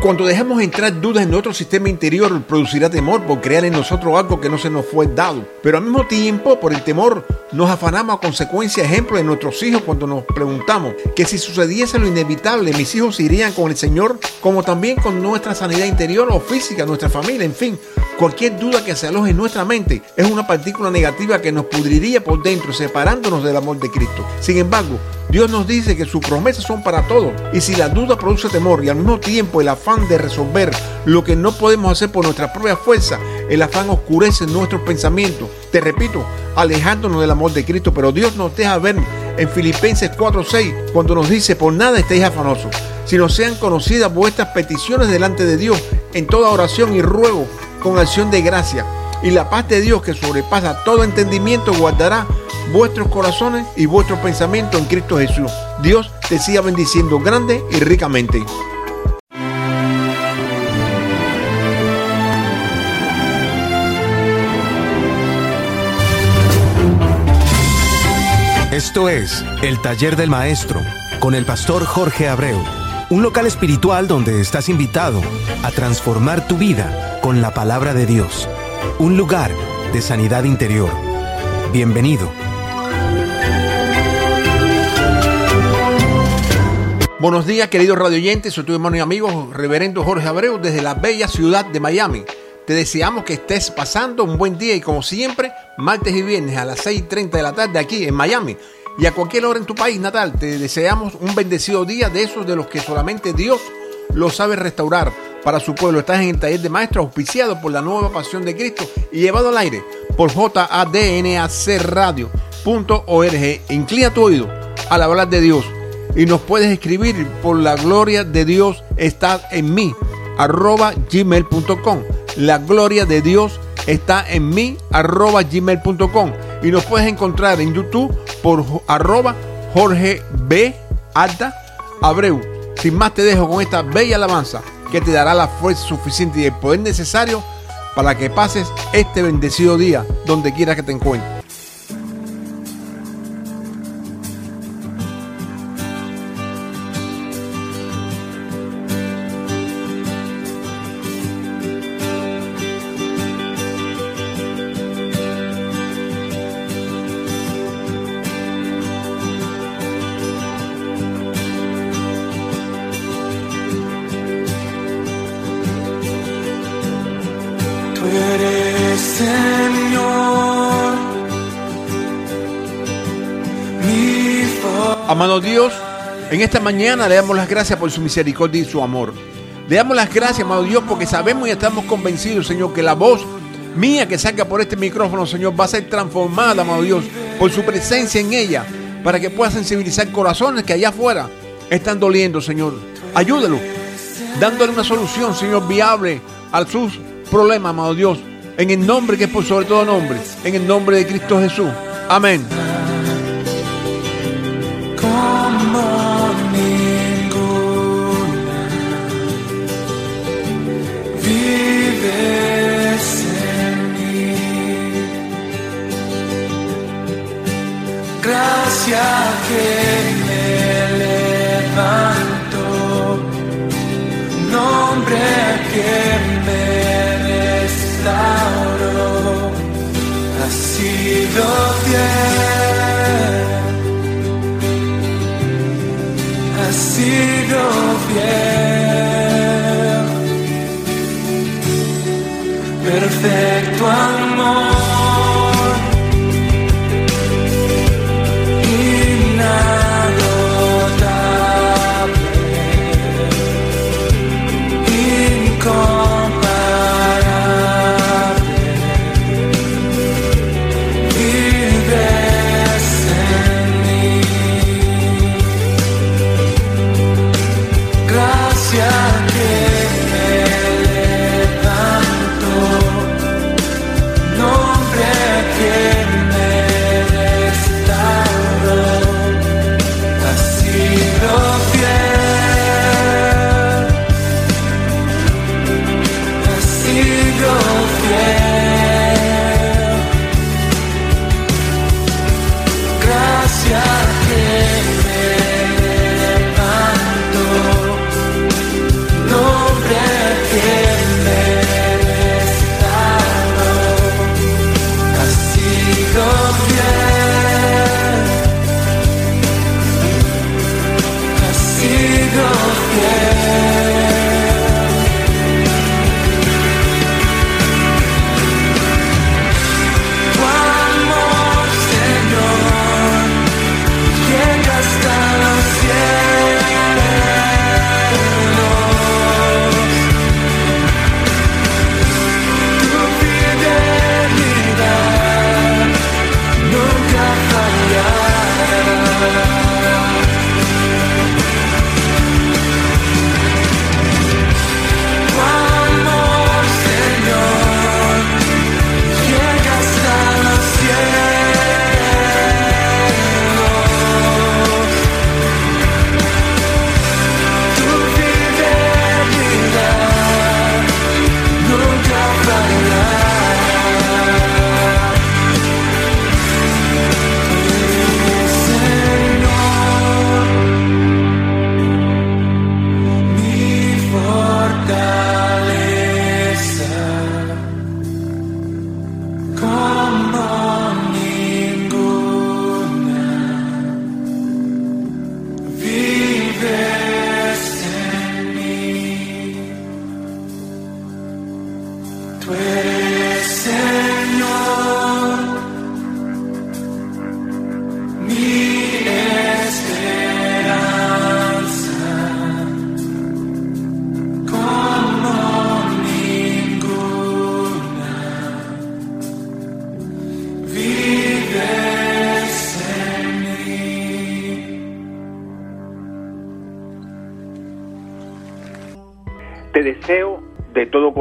Cuando dejamos entrar dudas en nuestro sistema interior, producirá temor por crear en nosotros algo que no se nos fue dado. Pero al mismo tiempo, por el temor, nos afanamos a consecuencia, ejemplo, de nuestros hijos cuando nos preguntamos que si sucediese lo inevitable, mis hijos irían con el Señor, como también con nuestra sanidad interior o física, nuestra familia, en fin. Cualquier duda que se aloje en nuestra mente es una partícula negativa que nos pudriría por dentro, separándonos del amor de Cristo. Sin embargo, Dios nos dice que sus promesas son para todos. Y si la duda produce temor y al mismo tiempo el afán de resolver lo que no podemos hacer por nuestra propia fuerza, el afán oscurece nuestros pensamientos. Te repito, alejándonos del amor de Cristo. Pero Dios nos deja ver en Filipenses 4:6 cuando nos dice, por nada estéis afanosos, sino sean conocidas vuestras peticiones delante de Dios en toda oración y ruego con acción de gracia. Y la paz de Dios que sobrepasa todo entendimiento guardará vuestros corazones y vuestros pensamientos en Cristo Jesús. Dios te siga bendiciendo grande y ricamente. Esto es El Taller del Maestro con el pastor Jorge Abreu, un local espiritual donde estás invitado a transformar tu vida con la palabra de Dios, un lugar de sanidad interior. Bienvenido. Buenos días, queridos radioyentes. Soy tu hermano y amigo, Reverendo Jorge Abreu, desde la bella ciudad de Miami. Te deseamos que estés pasando un buen día y, como siempre, martes y viernes a las 6:30 de la tarde aquí en Miami y a cualquier hora en tu país natal, te deseamos un bendecido día de esos de los que solamente Dios lo sabe restaurar para su pueblo. Estás en el taller de maestros auspiciado por la nueva pasión de Cristo y llevado al aire por jadnacradio.org. Inclina tu oído al hablar de Dios y nos puedes escribir por la gloria de Dios está en mí arroba gmail.com la gloria de Dios está en mí arroba gmail.com y nos puedes encontrar en YouTube por arroba Jorge B. Alta Abreu. Sin más te dejo con esta bella alabanza que te dará la fuerza suficiente y el poder necesario para que pases este bendecido día donde quiera que te encuentres en esta mañana le damos las gracias por su misericordia y su amor. Le damos las gracias, amado Dios, porque sabemos y estamos convencidos, Señor, que la voz mía que salga por este micrófono, Señor, va a ser transformada, amado Dios, por su presencia en ella, para que pueda sensibilizar corazones que allá afuera están doliendo, Señor. Ayúdalo, dándole una solución, Señor, viable a sus problemas, amado Dios, en el nombre que es por sobre todo nombre, en el nombre de Cristo Jesús. Amén. Que me levanto, nombre que me restauró, ha sido fiel,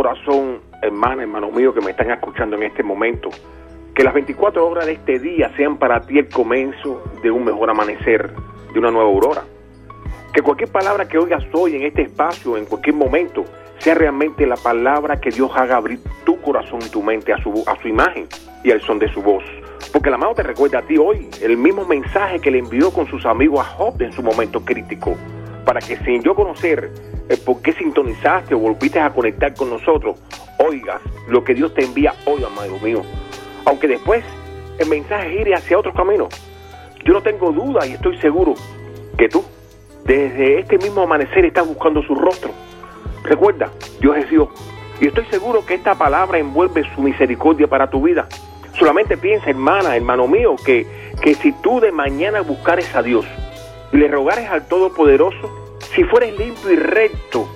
corazón, hermana, hermano mío, que me están escuchando en este momento, que las 24 horas de este día sean para ti el comienzo de un mejor amanecer, de una nueva aurora. Que cualquier palabra que oigas hoy en este espacio, en cualquier momento, sea realmente la palabra que Dios haga abrir tu corazón y tu mente a su, a su imagen y al son de su voz. Porque la mano te recuerda a ti hoy el mismo mensaje que le envió con sus amigos a Job en su momento crítico. Para que sin yo conocer el por qué sintonizaste o volviste a conectar con nosotros, oigas lo que Dios te envía hoy, amado mío. Aunque después el mensaje gire hacia otro camino. Yo no tengo duda y estoy seguro que tú, desde este mismo amanecer, estás buscando su rostro. Recuerda, Dios es Dios. Y estoy seguro que esta palabra envuelve su misericordia para tu vida. Solamente piensa, hermana, hermano mío, que, que si tú de mañana buscares a Dios y le rogares al Todopoderoso, si fueres limpio y recto,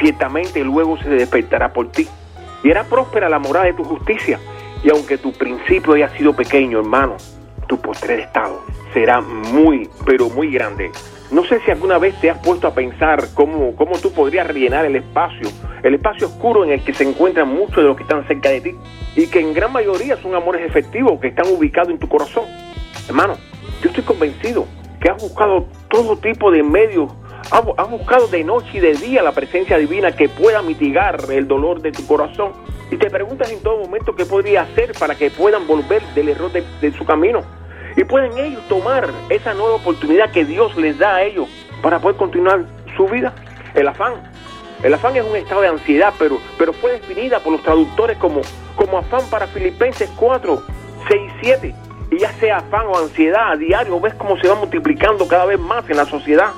ciertamente luego se despertará por ti. Y hará próspera la morada de tu justicia. Y aunque tu principio haya sido pequeño, hermano, tu postrer estado será muy, pero muy grande. No sé si alguna vez te has puesto a pensar cómo, cómo tú podrías rellenar el espacio, el espacio oscuro en el que se encuentran muchos de los que están cerca de ti y que en gran mayoría son amores efectivos que están ubicados en tu corazón. Hermano, yo estoy convencido que has buscado todo tipo de medios, has, has buscado de noche y de día la presencia divina que pueda mitigar el dolor de tu corazón y te preguntas en todo momento qué podría hacer para que puedan volver del error de, de su camino y pueden ellos tomar esa nueva oportunidad que Dios les da a ellos para poder continuar su vida. El afán. El afán es un estado de ansiedad, pero, pero fue definida por los traductores como, como afán para Filipenses 4, 6 y 7. Y ya sea afán o ansiedad a diario, ves cómo se va multiplicando cada vez más en la sociedad.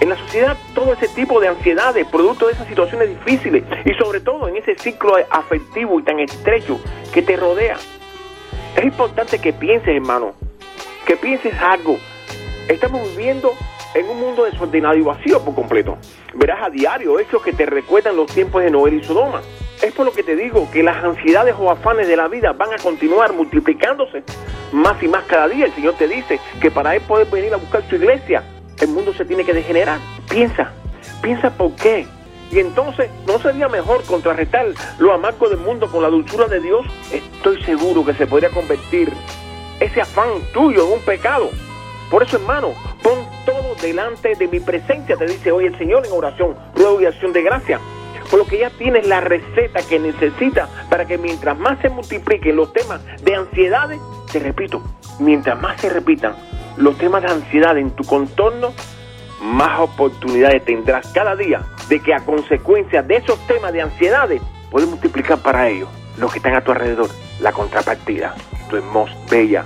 En la sociedad todo ese tipo de ansiedades, producto de esas situaciones difíciles y sobre todo en ese ciclo afectivo y tan estrecho que te rodea. Es importante que pienses, hermano, que pienses algo. Estamos viviendo en un mundo desordenado y vacío por completo. Verás a diario hechos que te recuerdan los tiempos de Noel y Sodoma. Es por lo que te digo que las ansiedades o afanes de la vida van a continuar multiplicándose más y más cada día. El Señor te dice que para Él poder venir a buscar su iglesia, el mundo se tiene que degenerar. Piensa, piensa por qué. Y entonces, ¿no sería mejor contrarrestar lo amargo del mundo con la dulzura de Dios? Estoy seguro que se podría convertir ese afán tuyo en un pecado. Por eso, hermano, pon todo delante de mi presencia, te dice hoy el Señor en oración, ruego y acción de gracia. Por lo que ya tienes la receta que necesitas para que mientras más se multipliquen los temas de ansiedades, te repito, mientras más se repitan los temas de ansiedad en tu contorno, más oportunidades tendrás cada día de que a consecuencia de esos temas de ansiedades puedes multiplicar para ellos los que están a tu alrededor, la contrapartida, tu hermosa, bella,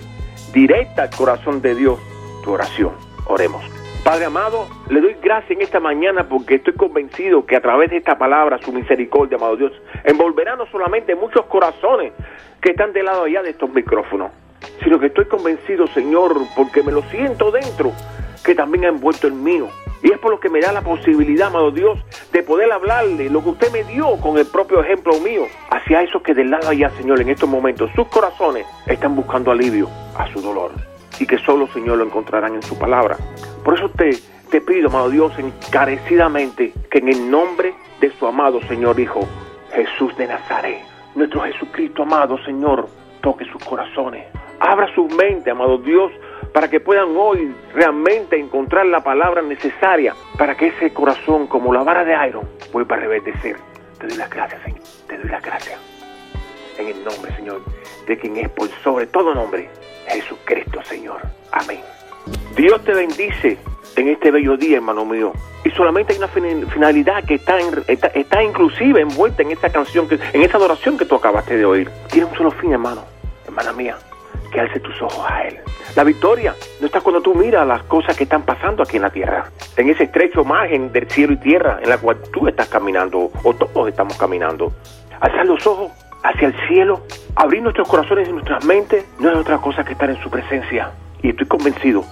directa al corazón de Dios, tu oración. Oremos. Padre amado, le doy gracias en esta mañana porque estoy convencido que a través de esta palabra, su misericordia, amado Dios, envolverá no solamente muchos corazones que están del lado allá de estos micrófonos, sino que estoy convencido, Señor, porque me lo siento dentro, que también ha envuelto el mío. Y es por lo que me da la posibilidad, amado Dios, de poder hablarle lo que usted me dio con el propio ejemplo mío hacia esos que del lado allá, Señor, en estos momentos, sus corazones están buscando alivio a su dolor. Y que solo, Señor, lo encontrarán en su palabra. Por eso te, te pido, amado Dios, encarecidamente, que en el nombre de su amado Señor Hijo, Jesús de Nazaret, nuestro Jesucristo amado, Señor, toque sus corazones. Abra su mente, amado Dios, para que puedan hoy realmente encontrar la palabra necesaria para que ese corazón, como la vara de iron, vuelva a reverdecer. Te doy las gracias, Señor. Te doy las gracias. En el nombre, Señor, de quien es por sobre todo nombre, Jesucristo, Señor. Amén. Dios te bendice en este bello día, hermano mío. Y solamente hay una fin- finalidad que está, está, está inclusive envuelta en esa canción, que, en esa adoración que tú acabaste de oír. Tiene un solo fin, hermano, hermana mía, que alce tus ojos a Él. La victoria no está cuando tú miras las cosas que están pasando aquí en la tierra, en ese estrecho margen del cielo y tierra en la cual tú estás caminando o todos estamos caminando. Alzar los ojos hacia el cielo, abrir nuestros corazones y nuestras mentes, no es otra cosa que estar en su presencia. Y estoy convencido,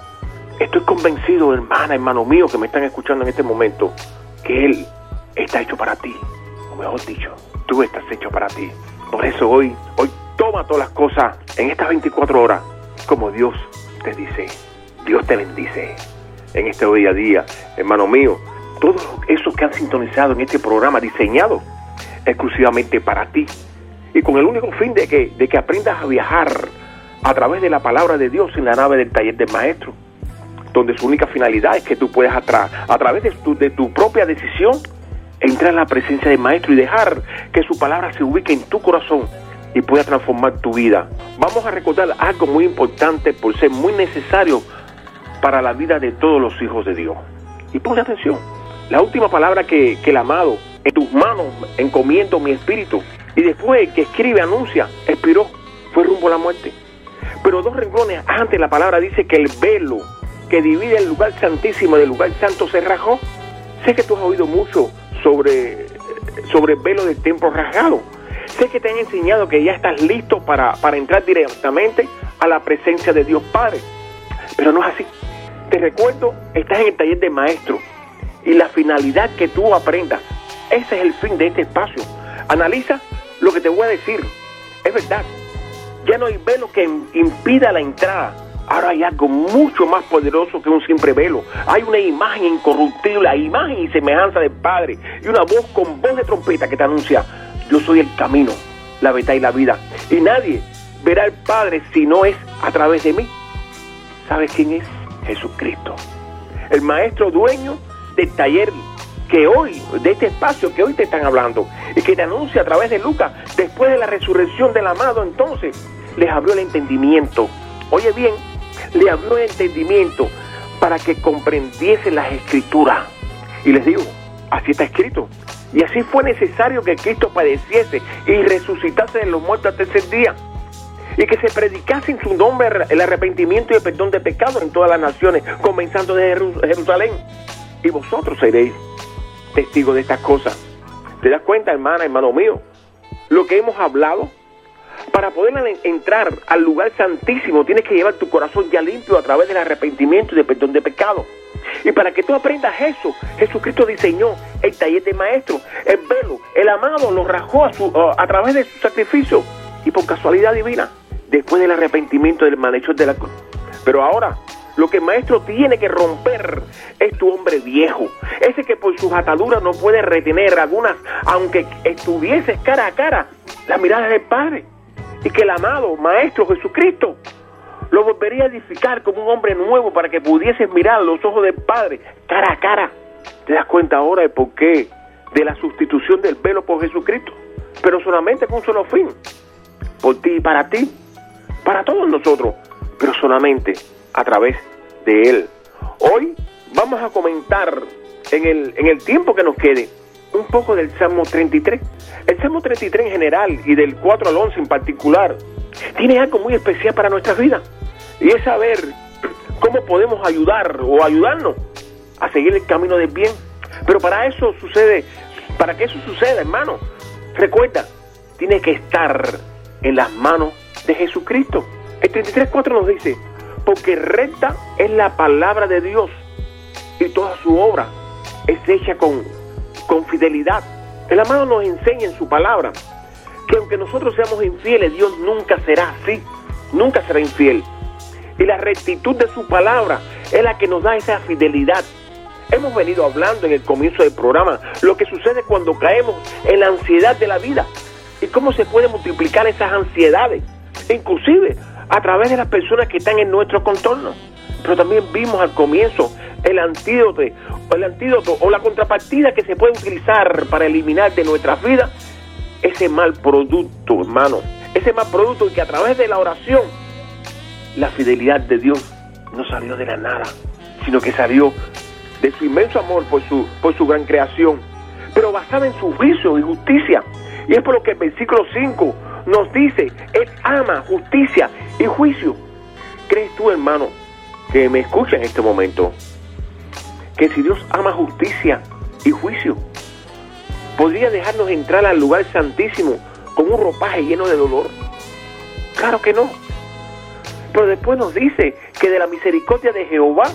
estoy convencido, hermana, hermano mío, que me están escuchando en este momento, que Él está hecho para ti. O mejor dicho, tú estás hecho para ti. Por eso hoy, hoy toma todas las cosas en estas 24 horas, como Dios te dice. Dios te bendice en este día a día, hermano mío. Todos esos que han sintonizado en este programa diseñado exclusivamente para ti y con el único fin de que, de que aprendas a viajar a través de la palabra de Dios en la nave del taller del maestro, donde su única finalidad es que tú puedas atra- a través de tu, de tu propia decisión entrar en la presencia del maestro y dejar que su palabra se ubique en tu corazón y pueda transformar tu vida. Vamos a recordar algo muy importante por ser muy necesario para la vida de todos los hijos de Dios. Y ponle atención, la última palabra que, que el amado, en tus manos encomiendo mi espíritu, y después que escribe, anuncia, expiró, fue rumbo a la muerte. Pero dos renglones antes la palabra dice que el velo que divide el lugar santísimo del lugar santo se rajó. Sé que tú has oído mucho sobre, sobre el velo del templo rasgado. Sé que te han enseñado que ya estás listo para, para entrar directamente a la presencia de Dios Padre. Pero no es así. Te recuerdo, estás en el taller de maestro y la finalidad que tú aprendas. Ese es el fin de este espacio. Analiza lo que te voy a decir. Es verdad. Ya no hay velo que impida la entrada. Ahora hay algo mucho más poderoso que un simple velo. Hay una imagen incorruptible, la imagen y semejanza del Padre. Y una voz con voz de trompeta que te anuncia, yo soy el camino, la verdad y la vida. Y nadie verá al Padre si no es a través de mí. ¿Sabes quién es? Jesucristo. El maestro dueño del taller que hoy, de este espacio que hoy te están hablando, y que te anuncia a través de Lucas, después de la resurrección del amado, entonces les abrió el entendimiento. Oye bien, le abrió el entendimiento para que comprendiesen las escrituras. Y les digo, así está escrito. Y así fue necesario que Cristo padeciese y resucitase de los muertos al tercer día. Y que se predicase en su nombre el arrepentimiento y el perdón de pecados en todas las naciones, comenzando de Jeru- Jerusalén. Y vosotros seréis testigos de estas cosas. ¿Te das cuenta, hermana, hermano mío? Lo que hemos hablado, para poder en- entrar al lugar santísimo, tienes que llevar tu corazón ya limpio a través del arrepentimiento y del perdón de pecado. Y para que tú aprendas eso, Jesucristo diseñó el taller de maestro, el velo, el amado lo rajó a, su- través de su sacrificio y por casualidad divina, después del arrepentimiento del malhechor de la cruz. Pero ahora, lo que el maestro tiene que romper es tu hombre viejo, ese que por sus ataduras no puede retener algunas, aunque estuvieses cara a cara, la mirada del Padre. Y que el amado Maestro Jesucristo lo volvería a edificar como un hombre nuevo para que pudieses mirar los ojos del Padre cara a cara. ¿Te das cuenta ahora del porqué de la sustitución del velo por Jesucristo? Pero solamente con un solo fin, por ti y para ti, para todos nosotros, pero solamente a través de Él. Hoy vamos a comentar en el, en el tiempo que nos quede un poco del Salmo 33. El Salmo 33 en general y del 4 al 11 en particular tiene algo muy especial para nuestra vida y es saber cómo podemos ayudar o ayudarnos a seguir el camino del bien. Pero para eso sucede, para que eso suceda, hermano, recuerda, tiene que estar en las manos de Jesucristo. El 33.4 nos dice, porque recta es la palabra de Dios y toda su obra es hecha con, con fidelidad. El amado nos enseña en su palabra que aunque nosotros seamos infieles, Dios nunca será así, nunca será infiel. Y la rectitud de su palabra es la que nos da esa fidelidad. Hemos venido hablando en el comienzo del programa lo que sucede cuando caemos en la ansiedad de la vida y cómo se pueden multiplicar esas ansiedades, inclusive a través de las personas que están en nuestro contorno. Pero también vimos al comienzo el antídoto, el antídoto o la contrapartida que se puede utilizar para eliminar de nuestras vidas ese mal producto, hermano. Ese mal producto que a través de la oración, la fidelidad de Dios no salió de la nada, sino que salió de su inmenso amor por su, por su gran creación, pero basada en su juicio y justicia. Y es por lo que el versículo 5 nos dice, Él ama justicia y juicio. ¿Crees tú, hermano, que me escucha en este momento, que si Dios ama justicia y juicio, podría dejarnos entrar al lugar santísimo con un ropaje lleno de dolor? Claro que no. Pero después nos dice que de la misericordia de Jehová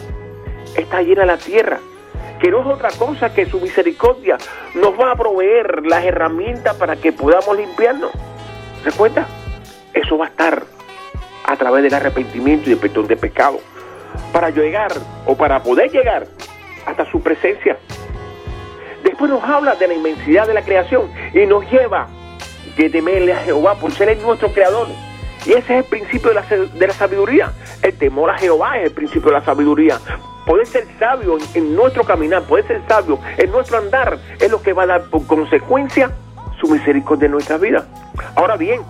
está llena la tierra, que no es otra cosa que su misericordia nos va a proveer las herramientas para que podamos limpiarnos. ¿Recuerda? Eso va a estar a través del arrepentimiento y el perdón de pecado para llegar o para poder llegar hasta su presencia. Después nos habla de la inmensidad de la creación y nos lleva de temerle a Jehová por ser el nuestro creador. Y ese es el principio de la, de la sabiduría. El temor a Jehová es el principio de la sabiduría. Poder ser sabio en, nuestro caminar, poder ser sabio en nuestro andar, es lo que va a dar por consecuencia su misericordia en nuestra vida. Ahora bien,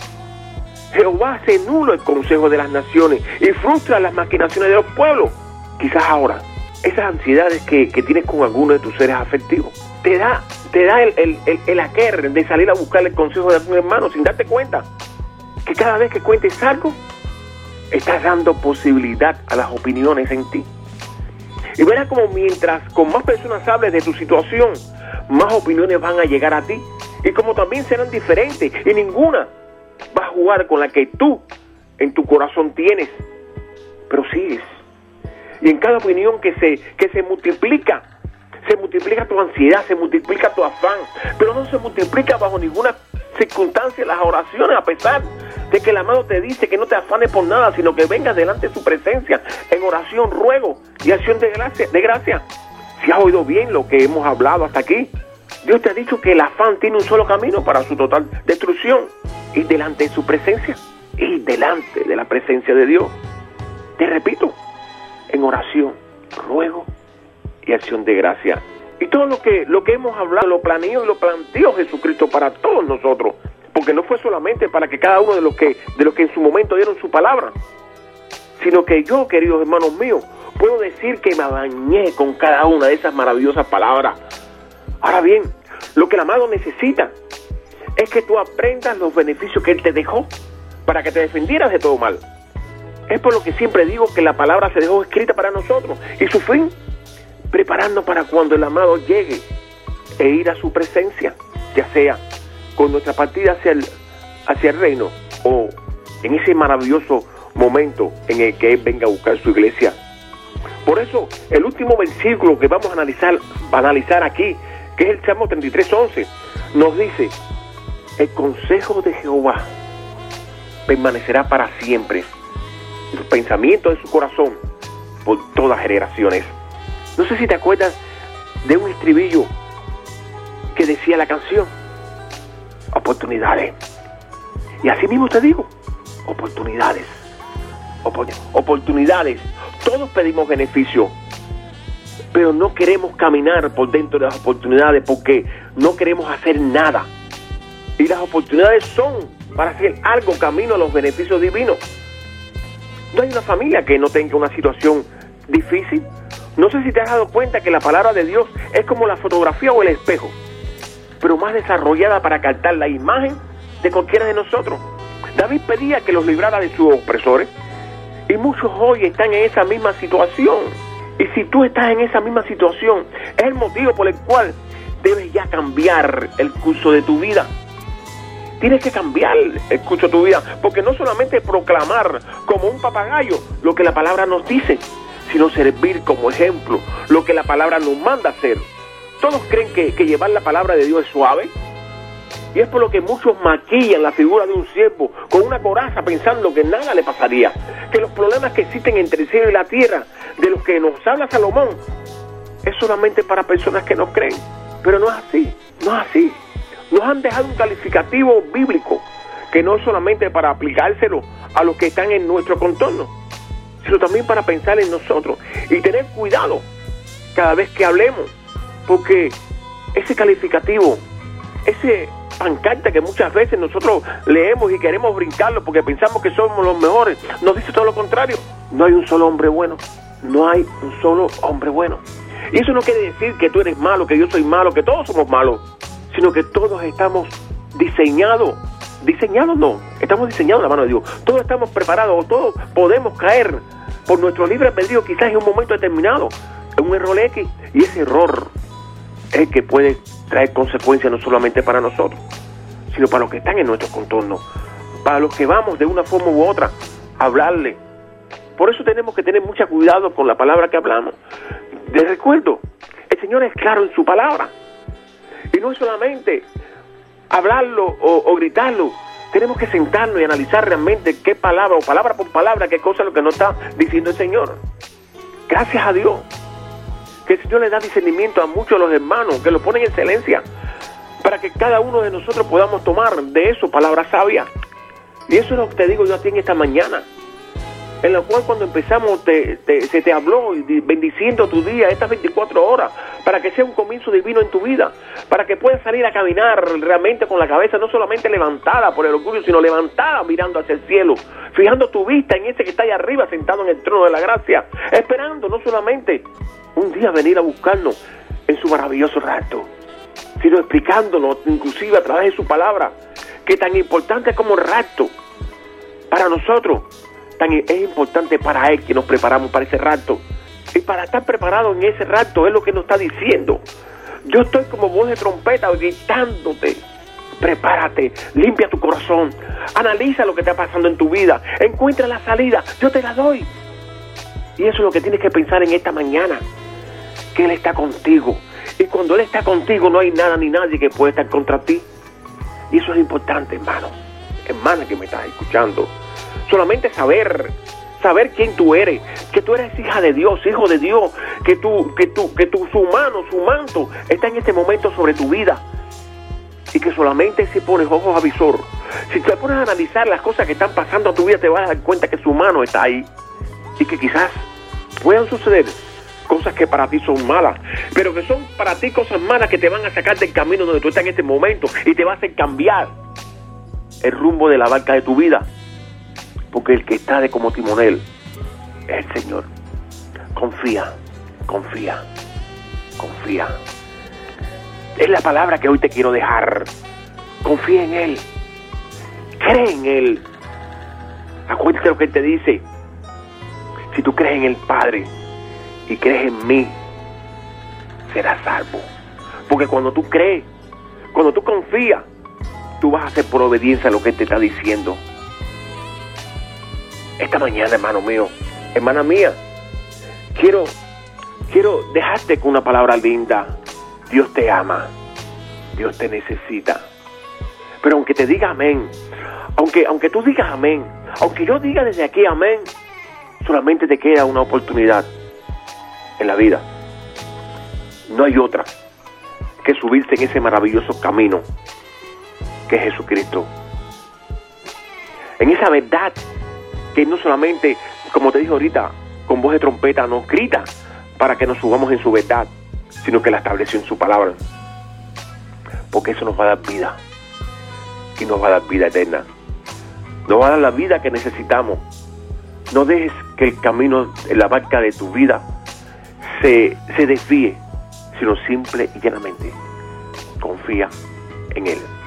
Jehová hace nulo el consejo de las naciones y frustra las maquinaciones de los pueblos. Quizás ahora, esas ansiedades que, que tienes con alguno de tus seres afectivos, te da, te da el, el, el, el aquer de salir a buscar el consejo de algún hermano sin darte cuenta que cada vez que cuentes algo, estás dando posibilidad a las opiniones en ti. Y verás como mientras con más personas hables de tu situación, más opiniones van a llegar a ti. Y como también serán diferentes y ninguna va a jugar con la que tú en tu corazón tienes. Pero sigues. Y en cada opinión que se, que se multiplica, se multiplica tu ansiedad, se multiplica tu afán, pero no se multiplica bajo ninguna circunstancia las oraciones, a pesar de que el amado te dice que no te afanes por nada, sino que vengas delante de su presencia en oración, ruego y acción de gracia. De gracia. Si has oído bien lo que hemos hablado hasta aquí, Dios te ha dicho que el afán tiene un solo camino para su total destrucción, y delante de su presencia, y delante de la presencia de Dios. Te repito, en oración, ruego y acción de gracia. Y todo lo que, lo que hemos hablado lo planeó y lo planteó Jesucristo para todos nosotros. Porque no fue solamente para que cada uno de los que, de los que en su momento dieron su palabra, sino que yo, queridos hermanos míos, puedo decir que me bañé con cada una de esas maravillosas palabras. Ahora bien, lo que el amado necesita es que tú aprendas los beneficios que Él te dejó para que te defendieras de todo mal. Es por lo que siempre digo que la palabra se dejó escrita para nosotros y su fin, preparando para cuando el amado llegue e ir a su presencia, ya sea con nuestra partida hacia el, hacia el reino o en ese maravilloso momento en el que Él venga a buscar su iglesia. Por eso, el último versículo que vamos a analizar, a analizar aquí, que es el Salmo 33.11, nos dice, el consejo de Jehová permanecerá para siempre, los pensamientos de su corazón por todas generaciones. No sé si te acuerdas de un estribillo que decía la canción, oportunidades. Y así mismo te digo, oportunidades. Opor- oportunidades. Todos pedimos beneficio, pero no queremos caminar por dentro de las oportunidades porque no queremos hacer nada. Y las oportunidades son para hacer algo camino a los beneficios divinos. No hay una familia que no tenga una situación difícil. No sé si te has dado cuenta que la palabra de Dios es como la fotografía o el espejo, pero más desarrollada para captar la imagen de cualquiera de nosotros. David pedía que los librara de sus opresores y muchos hoy están en esa misma situación. Y si tú estás en esa misma situación, es el motivo por el cual debes ya cambiar el curso de tu vida. Tienes que cambiar el curso de tu vida, porque no solamente proclamar como un papagayo lo que la palabra nos dice, sino servir como ejemplo lo que la palabra nos manda hacer. Todos creen que, llevar la palabra de Dios es suave, y es por lo que muchos maquillan la figura de un siervo con una coraza pensando que nada le pasaría, que los problemas que existen entre el cielo y la tierra, de los que nos habla Salomón, es solamente para personas que no creen. Pero no es así, no es así. Nos han dejado un calificativo bíblico que no es solamente para aplicárselo a los que están en nuestro contorno, sino también para pensar en nosotros y tener cuidado cada vez que hablemos, porque ese calificativo, ese pancarta que muchas veces nosotros leemos y queremos brincarlo porque pensamos que somos los mejores, nos dice todo lo contrario. No hay un solo hombre bueno, no hay un solo hombre bueno. Y eso no quiere decir que tú eres malo, que yo soy malo, que todos somos malos, sino que todos estamos diseñados diseñados no, estamos diseñados en la mano de Dios. Todos estamos preparados, todos podemos caer por nuestro libre albedrío quizás en un momento determinado, en un error X. Y ese error es el que puede traer consecuencias no solamente para nosotros, sino para los que están en nuestro contorno, para los que vamos de una forma u otra a hablarle. Por eso tenemos que tener mucho cuidado con la palabra que hablamos. De recuerdo, el Señor es claro en su palabra. Y no es solamente hablarlo o, gritarlo, tenemos que sentarnos y analizar realmente qué palabra o palabra por palabra, qué cosa es lo que nos está diciendo el Señor. Gracias a Dios que el Señor le da discernimiento a muchos de los hermanos, que lo ponen en excelencia, para que cada uno de nosotros podamos tomar de eso palabras sabias. Y eso es lo que te digo yo a ti en esta mañana, en la cual cuando empezamos te, se te habló bendiciendo tu día, estas 24 horas, para que sea un comienzo divino en tu vida, para que puedas salir a caminar realmente con la cabeza no solamente levantada por el orgullo, sino levantada mirando hacia el cielo, fijando tu vista en ese que está ahí arriba sentado en el trono de la gracia, esperando no solamente un día venir a buscarnos en su maravilloso rato, sino explicándonos inclusive a través de su palabra, que tan importante como el rapto para nosotros, es importante para Él que nos preparamos para ese rapto. Y para estar preparados en ese rapto es lo que nos está diciendo. Yo estoy como voz de trompeta gritándote. Prepárate, limpia tu corazón, analiza lo que está pasando en tu vida, encuentra la salida, yo te la doy. Y eso es lo que tienes que pensar en esta mañana, que Él está contigo. Y cuando Él está contigo no hay nada ni nadie que pueda estar contra ti. Y eso es importante, hermano. Hermana que me estás escuchando. Solamente saber, saber quién tú eres, que tú eres hija de Dios, hijo de Dios, que tú, que tú, que tu su mano, su manto está en este momento sobre tu vida. Y que solamente si pones ojos a visor, si te pones a analizar las cosas que están pasando a tu vida, te vas a dar cuenta que su mano está ahí. Y que quizás puedan suceder cosas que para ti son malas, pero que son para ti cosas malas que te van a sacar del camino donde tú estás en este momento y te va a hacer cambiar el rumbo de la barca de tu vida. Porque el que está de como timonel es el Señor. Confía, confía, confía. Es la palabra que hoy te quiero dejar. Confía en Él. Cree en Él. Acuérdate lo que Él te dice. Si tú crees en el Padre y crees en mí, serás salvo. Porque cuando tú crees, cuando tú confías, tú vas a hacer por obediencia lo que Él te está diciendo. Esta mañana, hermano mío, hermana mía, quiero, quiero dejarte con una palabra linda. Dios te ama, Dios te necesita. Pero aunque te diga amén, aunque, aunque tú digas amén, aunque yo diga desde aquí amén, solamente te queda una oportunidad en la vida. No hay otra que subirse en ese maravilloso camino que es Jesucristo. En esa verdad que no solamente, como te dije ahorita, con voz de trompeta nos grita para que nos subamos en su verdad, sino que la estableció en su palabra. Porque eso nos va a dar vida. Y nos va a dar vida eterna. Nos va a dar la vida que necesitamos. No dejes que el camino la barca de tu vida se, se desvíe, sino simple y llanamente confía en Él.